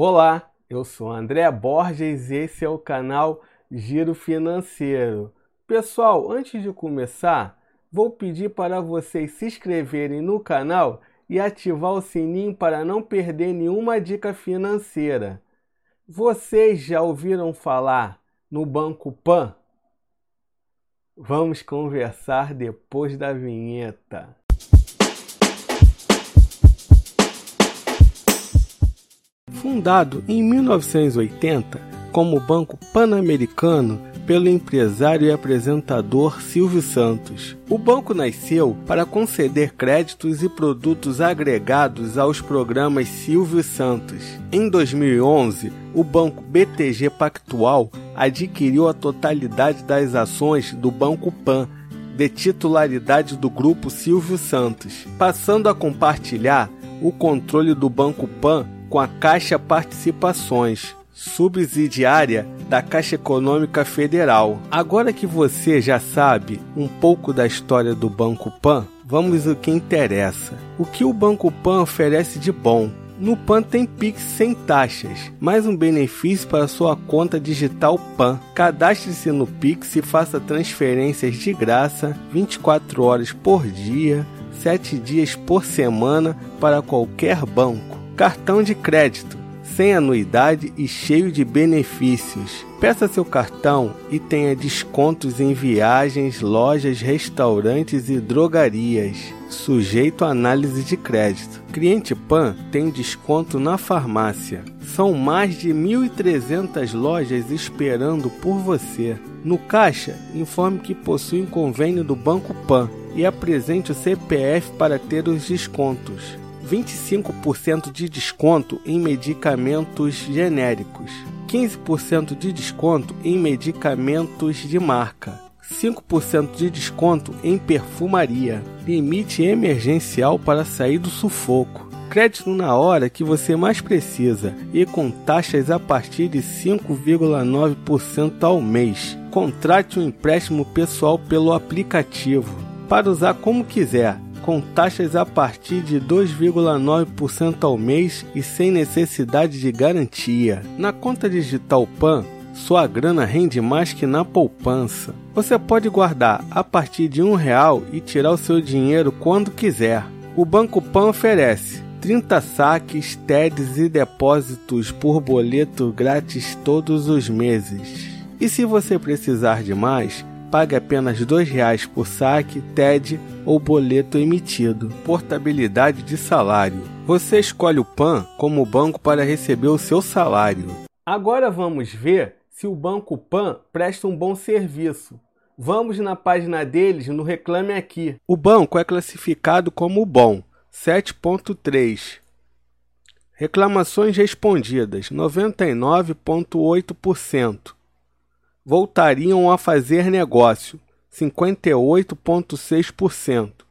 Olá, eu sou André Borges e esse é o canal Giro Financeiro. Pessoal, antes de começar, vou pedir para vocês se inscreverem no canal e ativar o sininho para não perder nenhuma dica financeira. Vocês já ouviram falar no Banco Pan? Vamos conversar depois da vinheta. Fundado em 1980 como Banco Pan-Americano pelo empresário e apresentador Silvio Santos. O banco nasceu para conceder créditos e produtos agregados aos programas Silvio Santos. Em 2011, o banco BTG Pactual adquiriu a totalidade das ações do Banco Pan, de titularidade do grupo Silvio Santos, passando a compartilhar o controle do Banco Pan com a Caixa Participações, subsidiária da Caixa Econômica Federal. Agora que você já sabe um pouco da história do Banco Pan, vamos ao que interessa. O que o Banco Pan oferece de bom? No PAN tem Pix sem taxas, mais um benefício para sua conta digital PAN. Cadastre-se no Pix e faça transferências de graça 24 horas por dia, 7 dias por semana para qualquer banco cartão de crédito, sem anuidade e cheio de benefícios. Peça seu cartão e tenha descontos em viagens, lojas, restaurantes e drogarias, sujeito a análise de crédito. Cliente PAN tem desconto na farmácia. São mais de 1.300 lojas esperando por você. No caixa, informe que possui um convênio do Banco PAN e apresente o CPF para ter os descontos. 25% de desconto em medicamentos genéricos, 15% de desconto em medicamentos de marca, 5% de desconto em perfumaria, limite emergencial para sair do sufoco. Crédito na hora que você mais precisa e com taxas a partir de 5,9% ao mês. Contrate um empréstimo pessoal pelo aplicativo para usar como quiser com taxas a partir de 2,9% ao mês e sem necessidade de garantia. Na conta digital PAN, sua grana rende mais que na poupança. Você pode guardar a partir de um real e tirar o seu dinheiro quando quiser. O Banco Pan oferece 30 saques, TEDs e depósitos por boleto grátis todos os meses. E se você precisar de mais, pague apenas R$ 2,00 por saque, TED ou boleto emitido. Portabilidade de salário. Você escolhe o PAN como banco para receber o seu salário. Agora vamos ver se o Banco PAN presta um bom serviço. Vamos na página deles no Reclame Aqui. O banco é classificado como bom, 7.3. Reclamações respondidas, 99,8% voltariam a fazer negócio, 58,6%.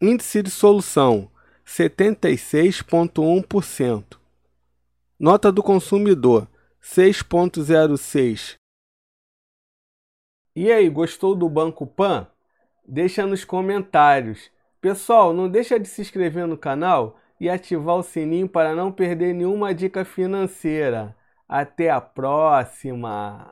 Índice de solução, 76,1%. Nota do consumidor, 6,06%. E aí, gostou do Banco Pan? Deixa nos comentários. Pessoal, não deixa de se inscrever no canal e ativar o sininho para não perder nenhuma dica financeira. Até a próxima!